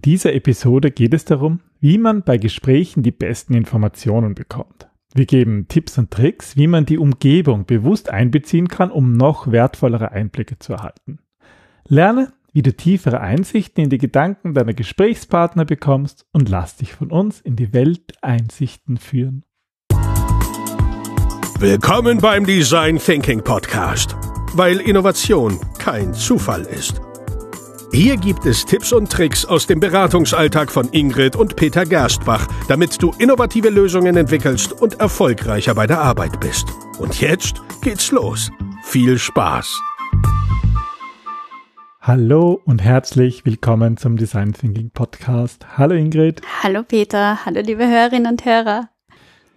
In dieser Episode geht es darum, wie man bei Gesprächen die besten Informationen bekommt. Wir geben Tipps und Tricks, wie man die Umgebung bewusst einbeziehen kann, um noch wertvollere Einblicke zu erhalten. Lerne, wie du tiefere Einsichten in die Gedanken deiner Gesprächspartner bekommst und lass dich von uns in die Welt Einsichten führen. Willkommen beim Design Thinking Podcast, weil Innovation kein Zufall ist. Hier gibt es Tipps und Tricks aus dem Beratungsalltag von Ingrid und Peter Gerstbach, damit du innovative Lösungen entwickelst und erfolgreicher bei der Arbeit bist. Und jetzt geht's los. Viel Spaß! Hallo und herzlich willkommen zum Design Thinking Podcast. Hallo Ingrid. Hallo Peter. Hallo liebe Hörerinnen und Hörer.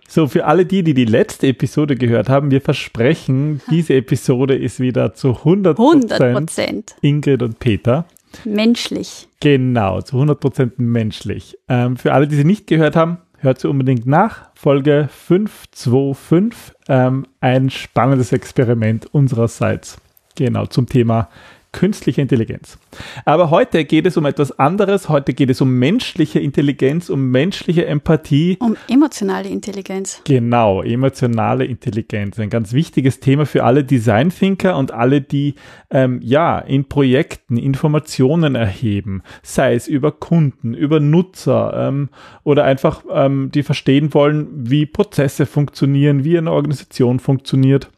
So, für alle die, die die letzte Episode gehört haben, wir versprechen, diese Episode ist wieder zu 100%, 100%. Ingrid und Peter. Menschlich. Genau, zu 100% menschlich. Ähm, für alle, die sie nicht gehört haben, hört sie unbedingt nach. Folge 525, ähm, ein spannendes Experiment unsererseits. Genau, zum Thema künstliche Intelligenz. Aber heute geht es um etwas anderes. Heute geht es um menschliche Intelligenz, um menschliche Empathie. Um emotionale Intelligenz. Genau, emotionale Intelligenz. Ein ganz wichtiges Thema für alle Design Thinker und alle, die ähm, ja in Projekten Informationen erheben, sei es über Kunden, über Nutzer ähm, oder einfach ähm, die verstehen wollen, wie Prozesse funktionieren, wie eine Organisation funktioniert.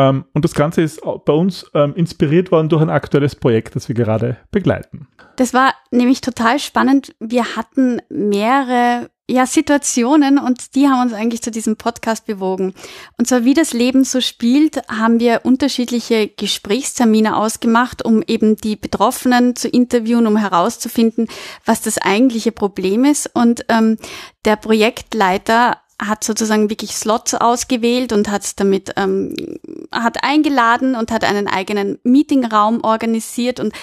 Ähm, und das Ganze ist bei uns ähm, inspiriert worden durch ein aktuelles Projekt, das wir gerade begleiten. Das war nämlich total spannend. Wir hatten mehrere ja, Situationen und die haben uns eigentlich zu diesem Podcast bewogen. Und zwar, wie das Leben so spielt, haben wir unterschiedliche Gesprächstermine ausgemacht, um eben die Betroffenen zu interviewen, um herauszufinden, was das eigentliche Problem ist. Und ähm, der Projektleiter hat sozusagen wirklich Slots ausgewählt und hat damit ähm, hat eingeladen und hat einen eigenen Meetingraum organisiert und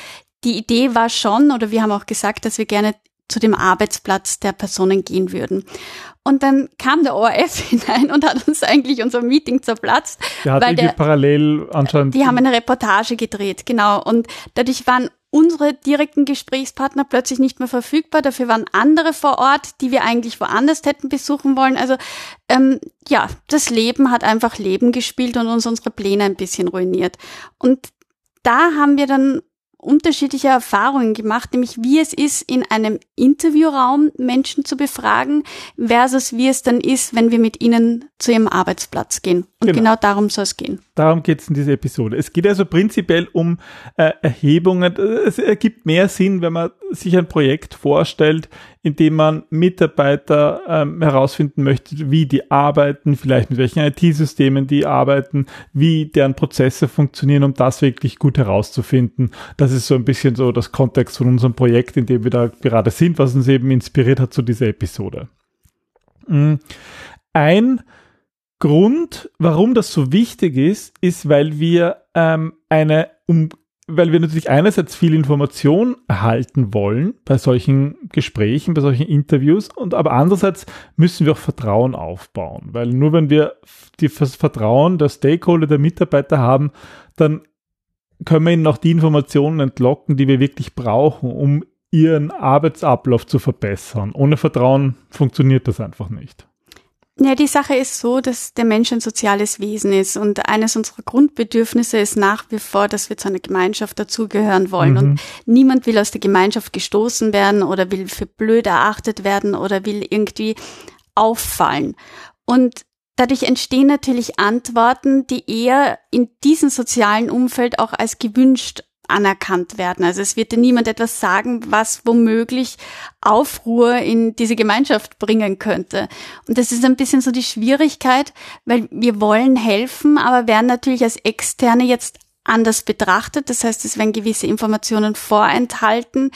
die Idee war schon, oder wir haben auch gesagt, dass wir gerne zu dem Arbeitsplatz der Personen gehen würden. Und dann kam der ORF hinein und hat uns eigentlich unser Meeting zerplatzt. Der hat weil der, parallel anscheinend. Die haben eine Reportage gedreht, genau. Und dadurch waren unsere direkten Gesprächspartner plötzlich nicht mehr verfügbar. Dafür waren andere vor Ort, die wir eigentlich woanders hätten besuchen wollen. Also ähm, ja, das Leben hat einfach Leben gespielt und uns unsere Pläne ein bisschen ruiniert. Und da haben wir dann unterschiedliche Erfahrungen gemacht, nämlich wie es ist, in einem Interviewraum Menschen zu befragen, versus wie es dann ist, wenn wir mit ihnen zu ihrem Arbeitsplatz gehen. Und genau, genau darum soll es gehen. Darum geht es in dieser Episode. Es geht also prinzipiell um äh, Erhebungen. Es ergibt mehr Sinn, wenn man sich ein Projekt vorstellt, in dem man Mitarbeiter ähm, herausfinden möchte, wie die arbeiten, vielleicht mit welchen IT-Systemen die arbeiten, wie deren Prozesse funktionieren, um das wirklich gut herauszufinden. Das ist so ein bisschen so das Kontext von unserem Projekt, in dem wir da gerade sind, was uns eben inspiriert hat zu dieser Episode. Mm. Ein Grund, warum das so wichtig ist, ist, weil wir ähm, eine, um, weil wir natürlich einerseits viel Information erhalten wollen bei solchen Gesprächen, bei solchen Interviews, und aber andererseits müssen wir auch Vertrauen aufbauen, weil nur wenn wir das Vertrauen der Stakeholder, der Mitarbeiter haben, dann können wir ihnen auch die Informationen entlocken, die wir wirklich brauchen, um ihren Arbeitsablauf zu verbessern. Ohne Vertrauen funktioniert das einfach nicht. Ja, die Sache ist so, dass der Mensch ein soziales Wesen ist und eines unserer Grundbedürfnisse ist nach wie vor, dass wir zu einer Gemeinschaft dazugehören wollen. Mhm. Und niemand will aus der Gemeinschaft gestoßen werden oder will für blöd erachtet werden oder will irgendwie auffallen. Und dadurch entstehen natürlich Antworten, die eher in diesem sozialen Umfeld auch als gewünscht anerkannt werden. Also es wird dir niemand etwas sagen, was womöglich Aufruhr in diese Gemeinschaft bringen könnte. Und das ist ein bisschen so die Schwierigkeit, weil wir wollen helfen, aber werden natürlich als Externe jetzt anders betrachtet. Das heißt, es werden gewisse Informationen vorenthalten,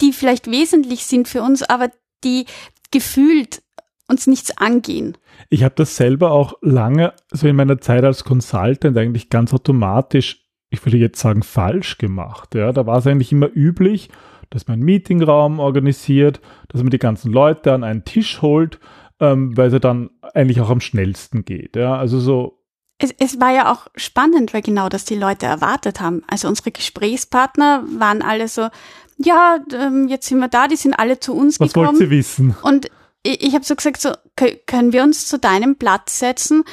die vielleicht wesentlich sind für uns, aber die gefühlt uns nichts angehen. Ich habe das selber auch lange, so in meiner Zeit als Consultant, eigentlich ganz automatisch ich würde jetzt sagen, falsch gemacht. Ja, da war es eigentlich immer üblich, dass man einen Meetingraum organisiert, dass man die ganzen Leute an einen Tisch holt, ähm, weil es dann eigentlich auch am schnellsten geht. Ja, also so. Es, es war ja auch spannend, weil genau das die Leute erwartet haben. Also unsere Gesprächspartner waren alle so, ja, ähm, jetzt sind wir da, die sind alle zu uns Was gekommen. wollt ihr wissen? Und ich, ich habe so gesagt, so, kö- können wir uns zu deinem Platz setzen?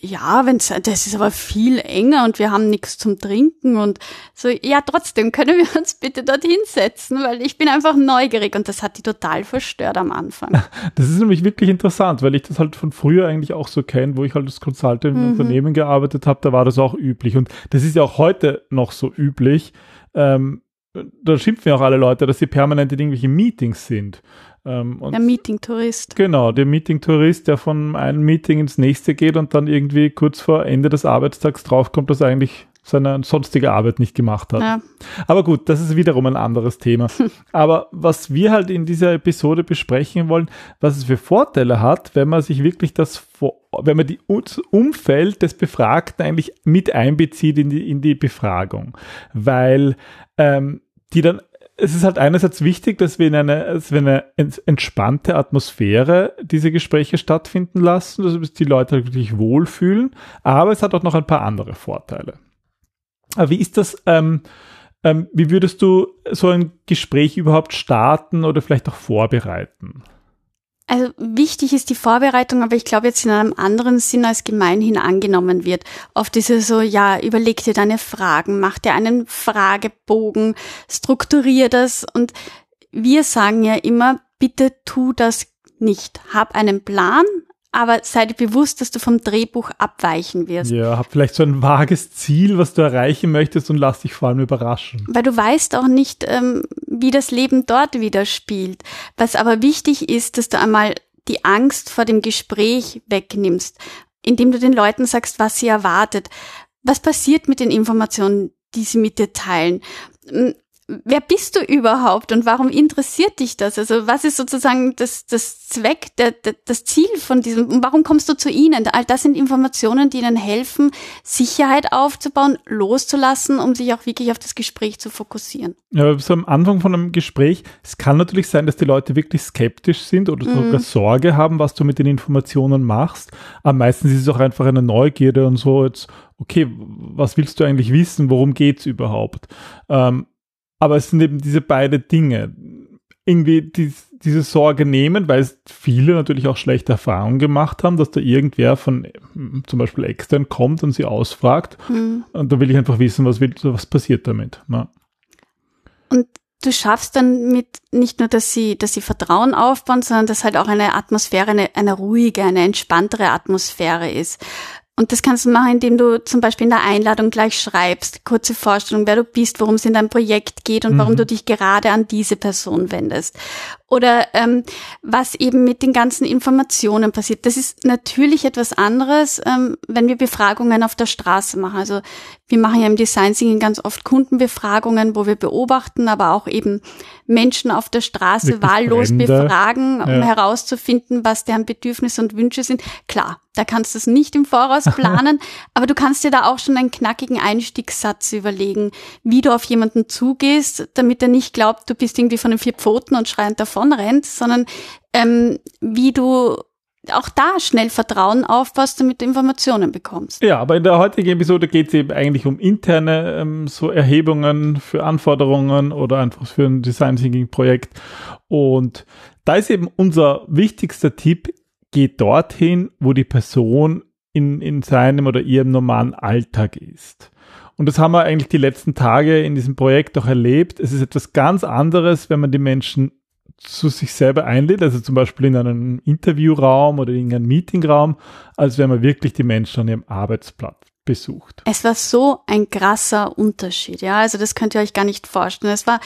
Ja, wenn's, das ist aber viel enger und wir haben nichts zum Trinken und so, ja, trotzdem können wir uns bitte dorthin setzen, weil ich bin einfach neugierig und das hat die total verstört am Anfang. Das ist nämlich wirklich interessant, weil ich das halt von früher eigentlich auch so kenne, wo ich halt als Consultant in Mhm. Unternehmen gearbeitet habe, da war das auch üblich. Und das ist ja auch heute noch so üblich. Ähm, da schimpfen ja auch alle Leute, dass sie permanent in irgendwelchen Meetings sind. Ähm, Der Meeting-Tourist. Genau, der Meeting-Tourist, der von einem Meeting ins nächste geht und dann irgendwie kurz vor Ende des Arbeitstags draufkommt, dass eigentlich seine sonstige Arbeit nicht gemacht hat. Ja. Aber gut, das ist wiederum ein anderes Thema. Aber was wir halt in dieser Episode besprechen wollen, was es für Vorteile hat, wenn man sich wirklich das, wenn man die das Umfeld des Befragten eigentlich mit einbezieht in die, in die Befragung. Weil ähm, die dann, es ist halt einerseits wichtig, dass wir in eine, dass wir eine ents- entspannte Atmosphäre diese Gespräche stattfinden lassen, dass die Leute wirklich wohlfühlen, aber es hat auch noch ein paar andere Vorteile. Wie ist das, ähm, ähm, wie würdest du so ein Gespräch überhaupt starten oder vielleicht auch vorbereiten? Also wichtig ist die Vorbereitung, aber ich glaube jetzt in einem anderen Sinn als gemeinhin angenommen wird. Oft ist es so, ja, überleg dir deine Fragen, mach dir einen Fragebogen, strukturier das und wir sagen ja immer, bitte tu das nicht. Hab einen Plan, aber sei dir bewusst, dass du vom Drehbuch abweichen wirst. Ja, hab vielleicht so ein vages Ziel, was du erreichen möchtest und lass dich vor allem überraschen. Weil du weißt auch nicht, ähm, wie das Leben dort wieder spielt. Was aber wichtig ist, dass du einmal die Angst vor dem Gespräch wegnimmst, indem du den Leuten sagst, was sie erwartet. Was passiert mit den Informationen, die sie mit dir teilen? Wer bist du überhaupt und warum interessiert dich das? Also was ist sozusagen das, das Zweck, der, der, das Ziel von diesem, und warum kommst du zu ihnen? All das sind Informationen, die ihnen helfen, Sicherheit aufzubauen, loszulassen, um sich auch wirklich auf das Gespräch zu fokussieren. Ja, so am Anfang von einem Gespräch, es kann natürlich sein, dass die Leute wirklich skeptisch sind oder sogar Sorge haben, was du mit den Informationen machst. Aber meistens ist es auch einfach eine Neugierde und so jetzt, okay, was willst du eigentlich wissen? Worum geht's überhaupt? Ähm, aber es sind eben diese beide Dinge. Irgendwie die, diese Sorge nehmen, weil es viele natürlich auch schlechte Erfahrungen gemacht haben, dass da irgendwer von mm, zum Beispiel extern kommt und sie ausfragt. Und da will ich einfach wissen, was, will, was passiert damit. Ja. Und du schaffst dann mit nicht nur, dass sie, dass sie Vertrauen aufbauen, sondern dass halt auch eine Atmosphäre, eine, eine ruhige, eine entspanntere Atmosphäre ist. Und das kannst du machen, indem du zum Beispiel in der Einladung gleich schreibst, kurze Vorstellung, wer du bist, worum es in deinem Projekt geht und warum du dich gerade an diese Person wendest. Oder ähm, was eben mit den ganzen Informationen passiert. Das ist natürlich etwas anderes, ähm, wenn wir Befragungen auf der Straße machen. Also wir machen ja im Design Thinking ganz oft Kundenbefragungen, wo wir beobachten, aber auch eben Menschen auf der Straße Wirklich wahllos Fremde. befragen, um Ja. herauszufinden, was deren Bedürfnisse und Wünsche sind. Klar, da kannst du es nicht im Voraus planen, aber du kannst dir da auch schon einen knackigen Einstiegssatz überlegen, wie du auf jemanden zugehst, damit er nicht glaubt, du bist irgendwie von den vier Pfoten und schreiend davon rennt, sondern ähm, wie du auch da schnell Vertrauen aufbaust, damit du Informationen bekommst. Ja, aber in der heutigen Episode geht es eben eigentlich um interne ähm, so Erhebungen für Anforderungen oder einfach für ein Design Thinking Projekt. Und da ist eben unser wichtigster Tipp, geht dorthin, wo die Person in, in seinem oder ihrem normalen Alltag ist. Und das haben wir eigentlich die letzten Tage in diesem Projekt auch erlebt. Es ist etwas ganz anderes, wenn man die Menschen zu sich selber einlädt, also zum Beispiel in einen Interviewraum oder in einen Meetingraum, als wenn man wirklich die Menschen an ihrem Arbeitsplatz besucht. Es war so ein krasser Unterschied, ja. Also das könnt ihr euch gar nicht vorstellen. Es war,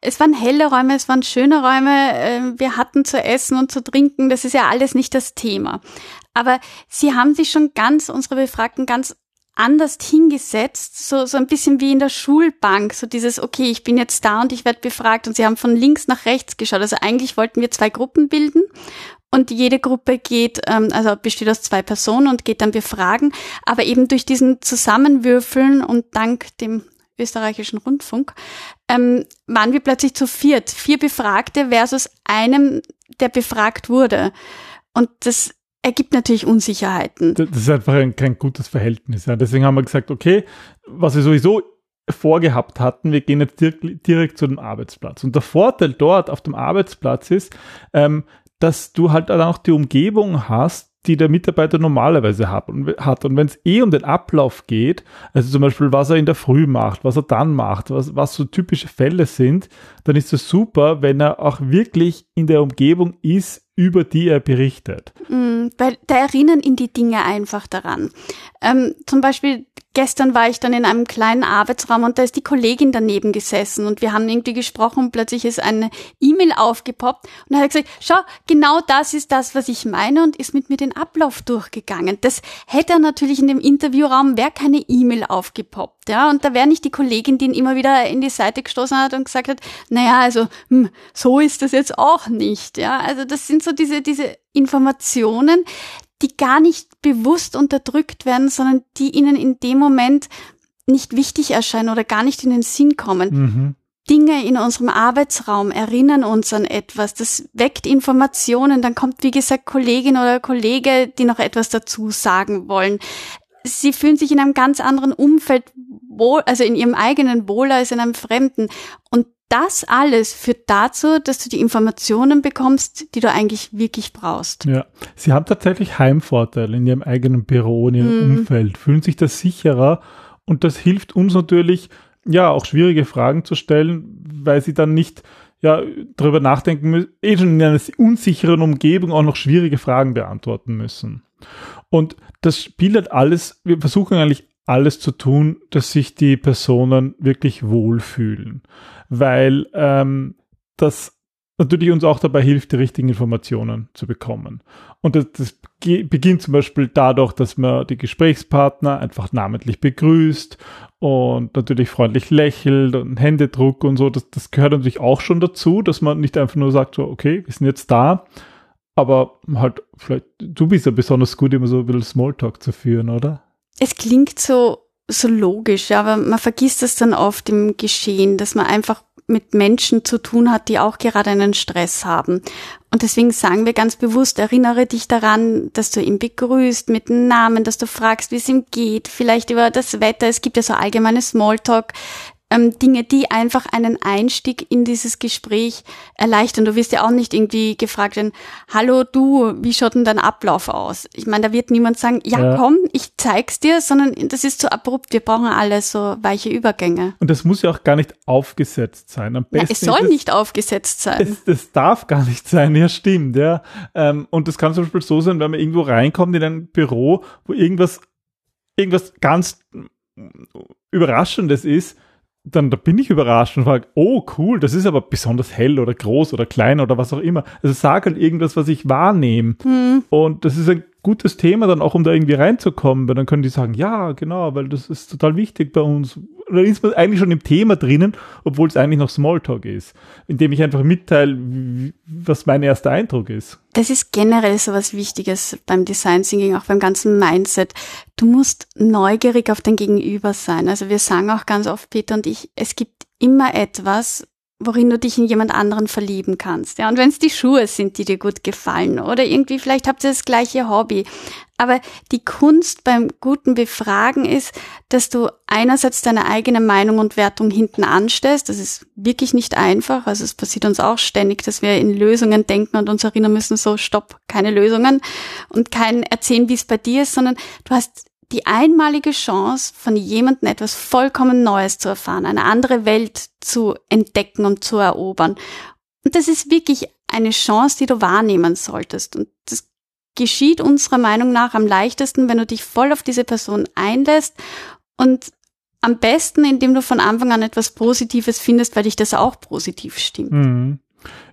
es waren helle Räume, es waren schöne Räume, äh, wir hatten zu essen und zu trinken, das ist ja alles nicht das Thema. Aber sie haben sich schon ganz, unsere Befragten, ganz anders hingesetzt, so, so ein bisschen wie in der Schulbank, so dieses, okay, ich bin jetzt da und ich werde befragt und sie haben von links nach rechts geschaut. Also eigentlich wollten wir zwei Gruppen bilden und jede Gruppe geht, ähm, also besteht aus zwei Personen und geht dann befragen, aber eben durch diesen Zusammenwürfeln und dank dem österreichischen Rundfunk ähm, waren wir plötzlich zu viert, vier Befragte versus einem, der befragt wurde. Und das ergibt natürlich Unsicherheiten. Das ist einfach ein, kein gutes Verhältnis. Ja. Deswegen haben wir gesagt, okay, was wir sowieso vorgehabt hatten, wir gehen jetzt direkt, direkt zu dem Arbeitsplatz. Und der Vorteil dort auf dem Arbeitsplatz ist, ähm, dass du halt dann auch die Umgebung hast, die der Mitarbeiter normalerweise hat. Und, wenn es eh um den Ablauf geht, also zum Beispiel, was er in der Früh macht, was er dann macht, was, was so typische Fälle sind, dann ist es super, wenn er auch wirklich in der Umgebung ist, über die er berichtet. Mm, weil da erinnern ihn die Dinge einfach daran. Ähm, zum Beispiel gestern war ich dann in einem kleinen Arbeitsraum und da ist die Kollegin daneben gesessen und wir haben irgendwie gesprochen und plötzlich ist eine E-Mail aufgepoppt und hat gesagt, schau, genau das ist das, was ich meine und ist mit mir den Ablauf durchgegangen. Das hätte er natürlich in dem Interviewraum, wäre keine E-Mail aufgepoppt, ja, und da wäre nicht die Kollegin, die ihn immer wieder in die Seite gestoßen hat und gesagt hat, naja, also, hm, so ist das jetzt auch nicht, ja, also das sind so diese, diese Informationen, die gar nicht bewusst unterdrückt werden, sondern die ihnen in dem Moment nicht wichtig erscheinen oder gar nicht in den Sinn kommen. Mhm. Dinge in unserem Arbeitsraum erinnern uns an etwas, das weckt Informationen, dann kommt, wie gesagt, Kollegin oder Kollege, die noch etwas dazu sagen wollen. Sie fühlen sich in einem ganz anderen Umfeld wohl, also in ihrem eigenen wohl als in einem fremden. Und das alles führt dazu, dass du die Informationen bekommst, die du eigentlich wirklich brauchst. Ja, sie haben tatsächlich Heimvorteile in ihrem eigenen Büro, in ihrem mm. Umfeld, fühlen sich da sicherer und das hilft uns natürlich, ja, auch schwierige Fragen zu stellen, weil sie dann nicht ja, darüber nachdenken müssen, eh schon in einer unsicheren Umgebung auch noch schwierige Fragen beantworten müssen. Und das spielt halt alles, wir versuchen eigentlich alles zu tun, dass sich die Personen wirklich wohlfühlen weil ähm, das natürlich uns auch dabei hilft, die richtigen Informationen zu bekommen. Und das, das beginnt zum Beispiel dadurch, dass man die Gesprächspartner einfach namentlich begrüßt und natürlich freundlich lächelt und Händedruck und so. Das, das gehört natürlich auch schon dazu, dass man nicht einfach nur sagt, so, okay, wir sind jetzt da, aber halt, vielleicht, du bist ja besonders gut, immer so ein bisschen Smalltalk zu führen, oder? Es klingt so so logisch, aber man vergisst das dann oft im Geschehen, dass man einfach mit Menschen zu tun hat, die auch gerade einen Stress haben. Und deswegen sagen wir ganz bewusst, erinnere dich daran, dass du ihn begrüßt mit dem Namen, dass du fragst, wie es ihm geht, vielleicht über das Wetter. Es gibt ja so allgemeine Smalltalk ähm, Dinge, die einfach einen Einstieg in dieses Gespräch erleichtern. Du wirst ja auch nicht irgendwie gefragt werden, hallo du, wie schaut denn dein Ablauf aus? Ich meine, da wird niemand sagen, ja, ja, komm, ich zeig's dir, sondern das ist zu abrupt. Wir brauchen alle so weiche Übergänge. Und das muss ja auch gar nicht aufgesetzt sein. Am besten ja, es soll es, nicht aufgesetzt sein. Es, das darf gar nicht sein, ja stimmt, ja. Ähm, und das kann zum Beispiel so sein, wenn man irgendwo reinkommt in ein Büro, wo irgendwas, irgendwas ganz Überraschendes ist, dann da bin ich überrascht und frage, oh cool, das ist aber besonders hell oder groß oder klein oder was auch immer. Also sag halt irgendwas, was ich wahrnehme. Hm. Und das ist ein gutes Thema dann auch, um da irgendwie reinzukommen, weil dann können die sagen, ja, genau, weil das ist total wichtig bei uns. Oder ist man eigentlich schon im Thema drinnen, obwohl es eigentlich noch Smalltalk ist, indem ich einfach mitteile, was mein erster Eindruck ist. Das ist generell so was Wichtiges beim Design Thinking, auch beim ganzen Mindset. Du musst neugierig auf dein Gegenüber sein. Also wir sagen auch ganz oft, Peter und ich, es gibt immer etwas, worin du dich in jemand anderen verlieben kannst. Ja, und wenn es die Schuhe sind, die dir gut gefallen oder irgendwie vielleicht habt ihr das gleiche Hobby. Aber die Kunst beim guten Befragen ist, dass du einerseits deine eigene Meinung und Wertung hinten anstellst. Das ist wirklich nicht einfach. Also es passiert uns auch ständig, dass wir in Lösungen denken und uns erinnern müssen, so stopp, keine Lösungen und kein erzählen, wie es bei dir ist, sondern du hast die einmalige Chance, von jemandem etwas vollkommen Neues zu erfahren, eine andere Welt zu entdecken und zu erobern. Und das ist wirklich eine Chance, die du wahrnehmen solltest. Und das geschieht unserer Meinung nach am leichtesten, wenn du dich voll auf diese Person einlässt und am besten, indem du von Anfang an etwas Positives findest, weil dich das auch positiv stimmt. Mhm.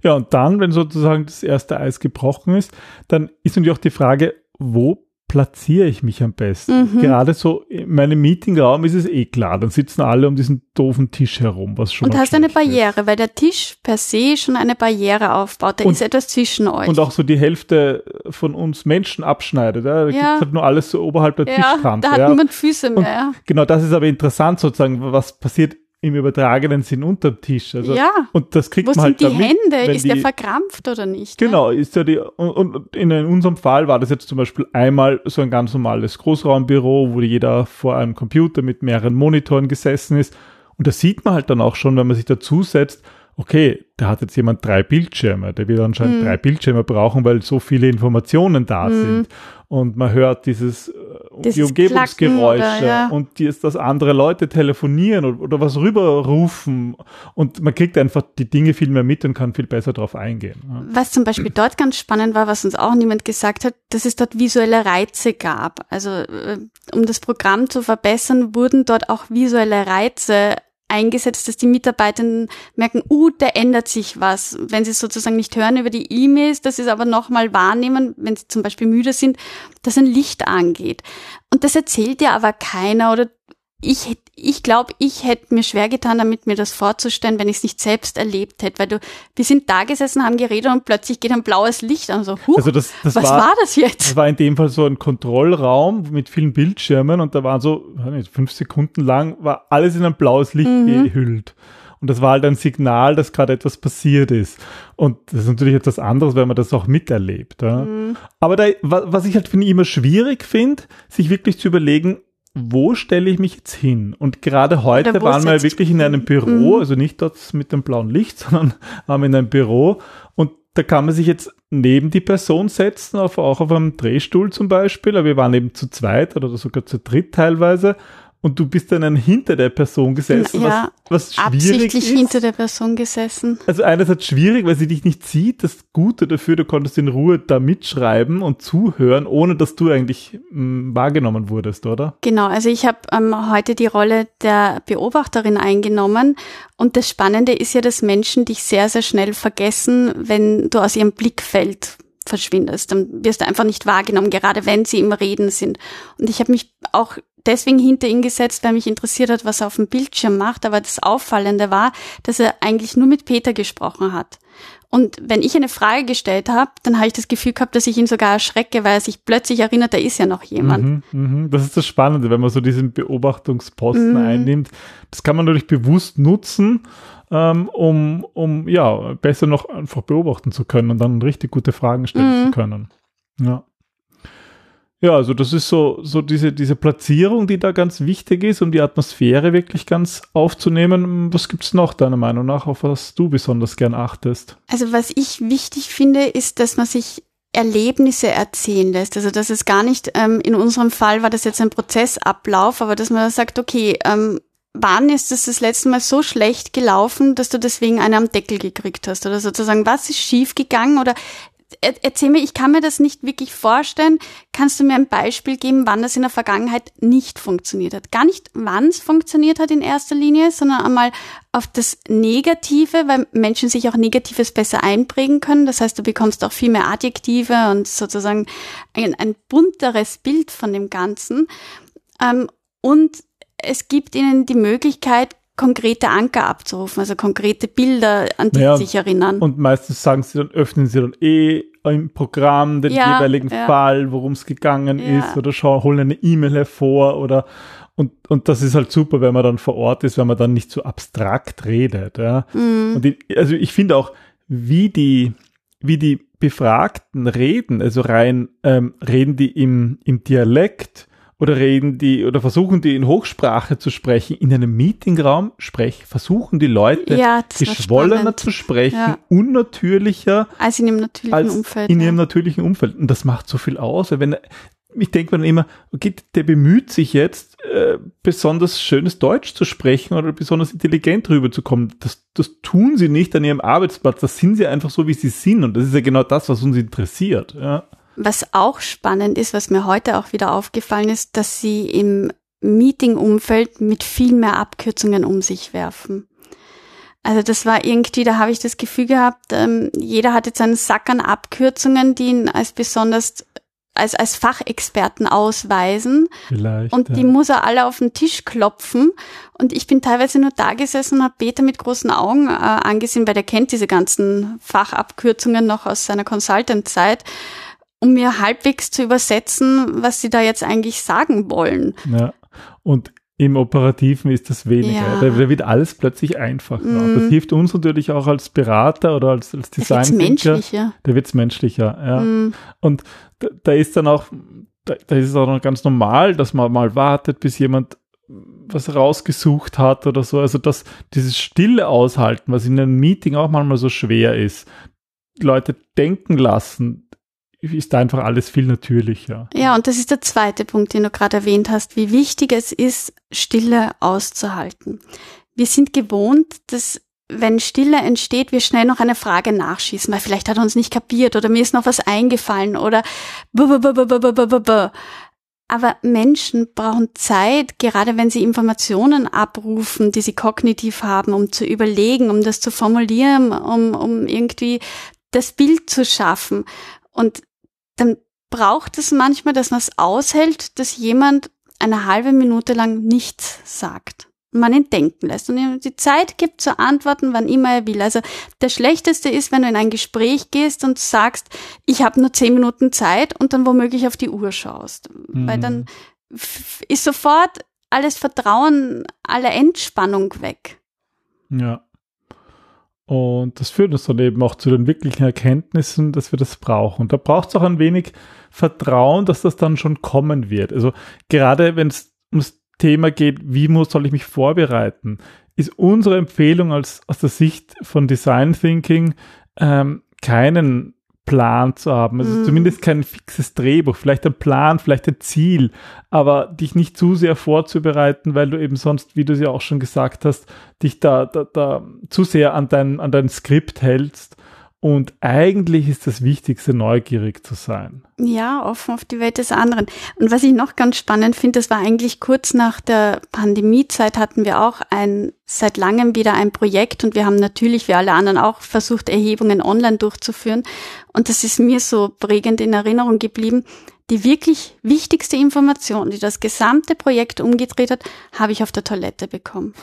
Ja, und dann, wenn sozusagen das erste Eis gebrochen ist, dann ist natürlich auch die Frage, wo platziere ich mich am besten? Mhm. Gerade so in meinem Meetingraum ist es eh klar, dann sitzen alle um diesen doofen Tisch herum, was schon Und hast eine Barriere, ist. weil der Tisch per se schon eine Barriere aufbaut, da und, ist etwas zwischen euch. Und auch so die Hälfte von uns Menschen abschneidet, ja? da ja. gibt halt nur alles so oberhalb der ja, Tischkante. Da hat ja. niemand Füße mehr. Ja. Genau, das ist aber interessant sozusagen, was passiert im übertragenen Sinn unterm Tisch. Also, ja. Und das kriegt Wo man halt sind die damit, Hände? Ist die, der verkrampft oder nicht? Ne? Genau, ne? ist ja die, und, und, in unserem Fall war das jetzt zum Beispiel einmal so ein ganz normales Großraumbüro, wo jeder vor einem Computer mit mehreren Monitoren gesessen ist. Und das sieht man halt dann auch schon, wenn man sich dazu setzt, okay, da hat jetzt jemand drei Bildschirme, der wird anscheinend mhm. drei Bildschirme brauchen, weil so viele Informationen da mhm. sind. Und man hört dieses, äh, die Umgebungsgeräusche oder, ja. und die ist, dass andere Leute telefonieren oder, oder, was rüberrufen und man kriegt einfach die Dinge viel mehr mit und kann viel besser darauf eingehen. Ja. Was zum Beispiel dort ganz spannend war, was uns auch niemand gesagt hat, dass es dort visuelle Reize gab. Also äh, um das Programm zu verbessern, wurden dort auch visuelle Reize eingesetzt, dass die Mitarbeitenden merken, uh, da ändert sich was. Wenn sie es sozusagen nicht hören über die E-Mails, dass sie es aber nochmal wahrnehmen, wenn sie zum Beispiel müde sind, dass ein Licht angeht. Und das erzählt ja aber keiner oder ich, ich glaube, ich hätte mir schwer getan, damit mir das vorzustellen, wenn ich es nicht selbst erlebt hätte, weil du, wir sind da gesessen, haben geredet und plötzlich geht ein blaues Licht an, so, huh, also das, das was war, war, das jetzt? Das war in dem Fall so ein Kontrollraum mit vielen Bildschirmen und da waren so, nicht, fünf Sekunden lang, war alles in ein blaues Licht mhm. gehüllt. Und das war halt ein Signal, dass gerade etwas passiert ist. Und das ist natürlich etwas anderes, wenn man das auch miterlebt. Ja. Mhm. Aber da, was ich halt finde, immer schwierig finde, sich wirklich zu überlegen, wo stelle ich mich jetzt hin? Und gerade heute waren wir wirklich in einem Büro, mhm. also nicht dort mit dem blauen Licht, sondern waren wir in einem Büro und da kann man sich jetzt neben die Person setzen, auf, auch auf einem Drehstuhl zum Beispiel, aber wir waren eben zu zweit oder sogar zu dritt teilweise und du bist dann hinter der Person gesessen, ja, was, was schwierig absichtlich ist. hinter der Person gesessen. Also einerseits schwierig, weil sie dich nicht sieht. Das Gute dafür, du konntest in Ruhe da mitschreiben und zuhören, ohne dass du eigentlich mh, hm, wahrgenommen wurdest, oder? Genau, also ich habe ähm, heute die Rolle der Beobachterin eingenommen und das Spannende ist ja, dass Menschen dich sehr, sehr schnell vergessen, wenn du aus ihrem Blickfeld verschwindest. Dann wirst du einfach nicht wahrgenommen, gerade wenn sie im Reden sind. Und ich habe mich auch deswegen hinter ihn gesetzt, weil mich interessiert hat, was er auf dem Bildschirm macht. Aber das Auffallende war, dass er eigentlich nur mit Peter gesprochen hat. Und wenn ich eine Frage gestellt habe, dann habe ich das Gefühl gehabt, dass ich ihn sogar erschrecke, weil er sich plötzlich erinnert, da ist ja noch jemand. Mhm, mh. Das ist das Spannende, wenn man so diesen Beobachtungsposten mhm. einnimmt. Das kann man natürlich bewusst nutzen, ähm, um, um ja besser noch einfach beobachten zu können und dann richtig gute Fragen stellen mhm. zu können. Ja. Ja, also das ist so, so diese, diese Platzierung, die da ganz wichtig ist, um die Atmosphäre wirklich ganz aufzunehmen. Was gibt es noch deiner Meinung nach, auf was du besonders gern achtest? Also was ich wichtig finde, ist, dass man sich Erlebnisse erzählen lässt. Also dass es gar nicht, ähm, in unserem Fall war das jetzt ein Prozessablauf, aber dass man sagt, okay, ähm, wann ist es das letzte Mal so schlecht gelaufen, dass du deswegen einen am Deckel gekriegt hast? Oder sozusagen, was ist schief gegangen? Oder erzähl mir, ich kann mir das nicht wirklich vorstellen. Kannst du mir ein Beispiel geben, wann das in der Vergangenheit nicht funktioniert hat? Gar nicht, wann es funktioniert hat in erster Linie, sondern einmal auf das Negative, weil Menschen sich auch Negatives besser einprägen können. Das heißt, du bekommst auch viel mehr Adjektive und sozusagen ein, ein bunteres Bild von dem Ganzen. Ähm, und es gibt ihnen die Möglichkeit, konkrete Anker abzurufen, also konkrete Bilder, an die ja, sie sich erinnern. Und meistens sagen sie dann, öffnen sie dann eh im Programm den ja, jeweiligen ja. Fall, worum es gegangen ist, oder schauen, holen eine E-Mail hervor oder und, und das ist halt super, wenn man dann vor Ort ist, wenn man dann nicht so abstrakt redet. Ja. Mhm. Und die, also ich finde auch, wie die, wie die Befragten reden, also rein ähm, reden die im, im Dialekt, oder reden die oder versuchen die in Hochsprache zu sprechen. In einem Meetingraum sprech, versuchen die Leute ja, geschwollener zu sprechen, ja. unnatürlicher als in ihrem natürlichen Umfeld. In ihrem natürlichen Umfeld. Und das macht so viel aus. Wenn, ich denke mir dann immer, okay, der bemüht sich jetzt, äh, besonders schönes Deutsch zu sprechen oder besonders intelligent rüberzukommen. Das, das tun sie nicht an ihrem Arbeitsplatz. Das sind sie einfach so, wie sie sind. Und das ist ja genau das, was uns interessiert. Ja. Was auch spannend ist, was mir heute auch wieder aufgefallen ist, dass sie im Meeting-Umfeld mit viel mehr Abkürzungen um sich werfen. Also das war irgendwie, da habe ich das Gefühl gehabt, ähm, jeder hat jetzt einen Sack an Abkürzungen, die ihn als besonders als, als Fachexperten ausweisen. Vielleicht, und die muss er alle auf den Tisch klopfen. Und ich bin teilweise nur da gesessen und habe Peter mit großen Augen äh, angesehen, weil der kennt diese ganzen Fachabkürzungen noch aus seiner Consultant-Zeit um mir halbwegs zu übersetzen, was sie da jetzt eigentlich sagen wollen. Ja. Und im Operativen ist das weniger. Ja. Da, da, wird alles plötzlich einfacher. Mm. Das hilft uns natürlich auch als Berater oder als, als Design. Da wird's menschlicher. Da wird's menschlicher, ja. Mm. Und da, da, ist dann auch, da, da ist es auch noch ganz normal, dass man mal wartet, bis jemand was rausgesucht hat oder so. Also dass dieses Stille aushalten, was in einem Meeting auch manchmal so schwer ist, Leute denken lassen, ist einfach alles viel natürlicher. Ja, und das ist der zweite Punkt, den du gerade erwähnt hast, wie wichtig es ist, Stille auszuhalten. Wir sind gewohnt, dass wenn Stille entsteht, wir schnell noch eine Frage nachschießen, weil vielleicht hat er uns nicht kapiert oder mir ist noch was eingefallen oder aber Menschen brauchen Zeit, gerade wenn sie Informationen abrufen, die sie kognitiv haben, um zu überlegen, um das zu formulieren, um, um irgendwie das Bild zu schaffen. Und dann braucht es manchmal, dass man es aushält, dass jemand eine halbe Minute lang nichts sagt man ihn denken lässt und ihm die Zeit gibt zu antworten, wann immer er will. Also das Schlechteste ist, wenn du in ein Gespräch gehst und sagst, ich habe nur zehn Minuten Zeit und dann womöglich auf die Uhr schaust. Mhm. Weil dann ist sofort alles Vertrauen, alle Entspannung weg. Ja. Und das führt uns dann eben auch zu den wirklichen Erkenntnissen, dass wir das brauchen. Und da braucht es auch ein wenig Vertrauen, dass das dann schon kommen wird. Also gerade wenn es ums Thema geht, wie muss, soll ich mich vorbereiten, ist unsere Empfehlung als, aus der Sicht von Design Thinking ähm, keinen Plan zu haben. Also mhm. zumindest kein fixes Drehbuch, vielleicht ein Plan, vielleicht ein Ziel, aber dich nicht zu sehr vorzubereiten, weil du eben sonst, wie du es ja auch schon gesagt hast, dich da, da, da zu sehr an dein, an dein Skript hältst und eigentlich ist das Wichtigste, neugierig zu sein. Ja, offen auf die Welt des anderen. Und was ich noch ganz spannend finde, das war eigentlich kurz nach der Pandemiezeit hatten wir auch ein, seit langem wieder ein Projekt und wir haben natürlich, wie alle anderen auch, versucht, Erhebungen online durchzuführen. Und das ist mir so prägend in Erinnerung geblieben die wirklich wichtigste Information, die das gesamte Projekt umgedreht hat, habe ich auf der Toilette bekommen.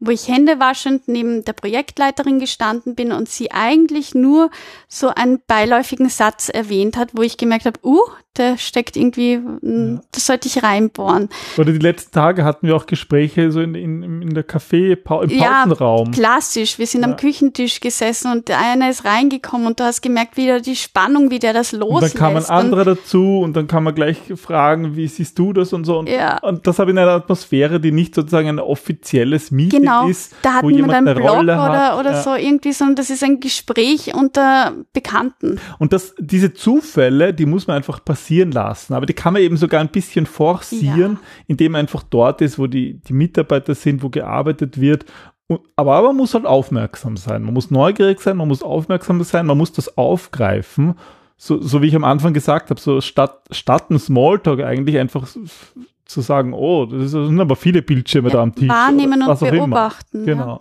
Wo ich händewaschend neben der Projektleiterin gestanden bin und sie eigentlich nur so einen beiläufigen Satz erwähnt hat, wo ich gemerkt habe, uh, der steckt irgendwie, ja. das sollte ich reinbohren. Oder die letzten Tage hatten wir auch Gespräche so in, in, in der Café, im Pausenraum. Ja, klassisch. Wir sind ja. am Küchentisch gesessen und der eine ist reingekommen und du hast gemerkt wieder die Spannung, wie der das loslässt. Und dann kam ein anderer dazu und dann kann man gleich fragen, wie siehst du das und so. Und, ja. und das habe ich in einer Atmosphäre, die nicht sozusagen ein offizielles Meeting genau. ist. Da hat niemand einen Blog Rolle oder, oder ja. so irgendwie, sondern das ist ein Gespräch unter Bekannten. Und das, diese Zufälle, die muss man einfach passieren lassen. Aber die kann man eben sogar ein bisschen forcieren, ja. indem man einfach dort ist, wo die, die Mitarbeiter sind, wo gearbeitet wird aber, aber man muss halt aufmerksam sein. Man muss neugierig sein, man muss aufmerksam sein, man muss das aufgreifen so, so wie ich am Anfang gesagt habe, so statt, statt ein Smalltalk eigentlich einfach zu sagen, oh, das sind aber viele Bildschirme ja, da am Tisch. Wahrnehmen und beobachten. Genau. Ja.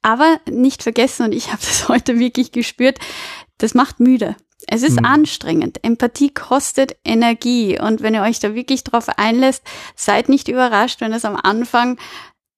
Aber nicht vergessen, und ich habe das heute wirklich gespürt, das macht müde. Es ist mhm. anstrengend. Empathie kostet Energie. Und wenn ihr euch da wirklich drauf einlässt, seid nicht überrascht, wenn es am Anfang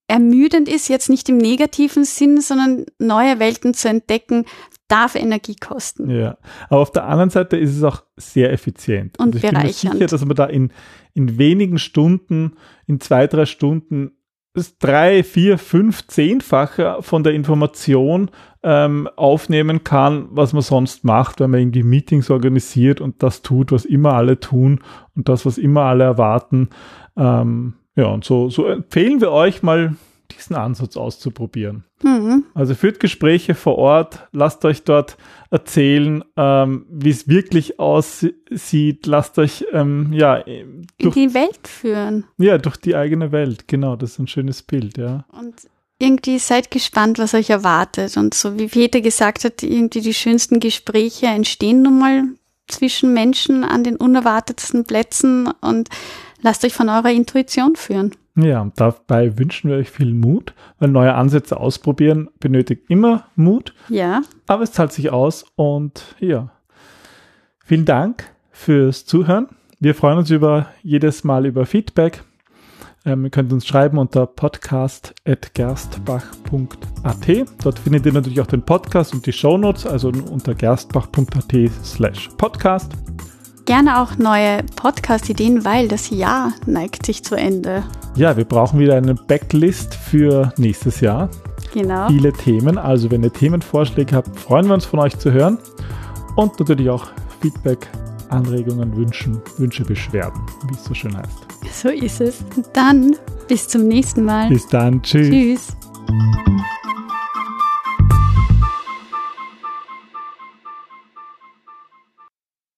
ermüdend ist, jetzt nicht im negativen Sinn, sondern neue Welten zu entdecken, darf Energie kosten. Ja, aber auf der anderen Seite ist es auch sehr effizient. Und also ich bereichernd. bin mir sicher, dass man da in, in wenigen Stunden, in zwei, drei Stunden das drei, vier, fünf, zehnfache von der Information ähm, aufnehmen kann, was man sonst macht, wenn man irgendwie Meetings organisiert und das tut, was immer alle tun und das, was immer alle erwarten. Ähm, ja, und so, so empfehlen wir euch mal diesen Ansatz auszuprobieren. Mhm. Also führt Gespräche vor Ort, lasst euch dort erzählen, ähm, wie es wirklich aussieht, lasst euch ähm, ja durch, in die Welt führen. Ja, durch die eigene Welt, genau, das ist ein schönes Bild, ja. Und irgendwie seid gespannt, was euch erwartet. Und so wie Peter gesagt hat, irgendwie die schönsten Gespräche entstehen nun mal zwischen Menschen an den unerwartetsten Plätzen und lasst euch von eurer Intuition führen. Ja, und dabei wünschen wir euch viel Mut, weil neue Ansätze ausprobieren benötigt immer Mut. Ja. Aber es zahlt sich aus und ja. Vielen Dank fürs Zuhören. Wir freuen uns über jedes Mal über Feedback. Ähm, ihr könnt uns schreiben unter podcast.gerstbach.at. Dort findet ihr natürlich auch den Podcast und die Shownotes, also unter gerstbach.at slash podcast gerne auch neue Podcast-Ideen, weil das Jahr neigt sich zu Ende. Ja, wir brauchen wieder eine Backlist für nächstes Jahr. Genau. Viele Themen. Also wenn ihr Themenvorschläge habt, freuen wir uns von euch zu hören. Und natürlich auch Feedback, Anregungen, Wünschen, Wünsche, Beschwerden, wie es so schön heißt. So ist es. Dann bis zum nächsten Mal. Bis dann. Tschüss. Tschüss.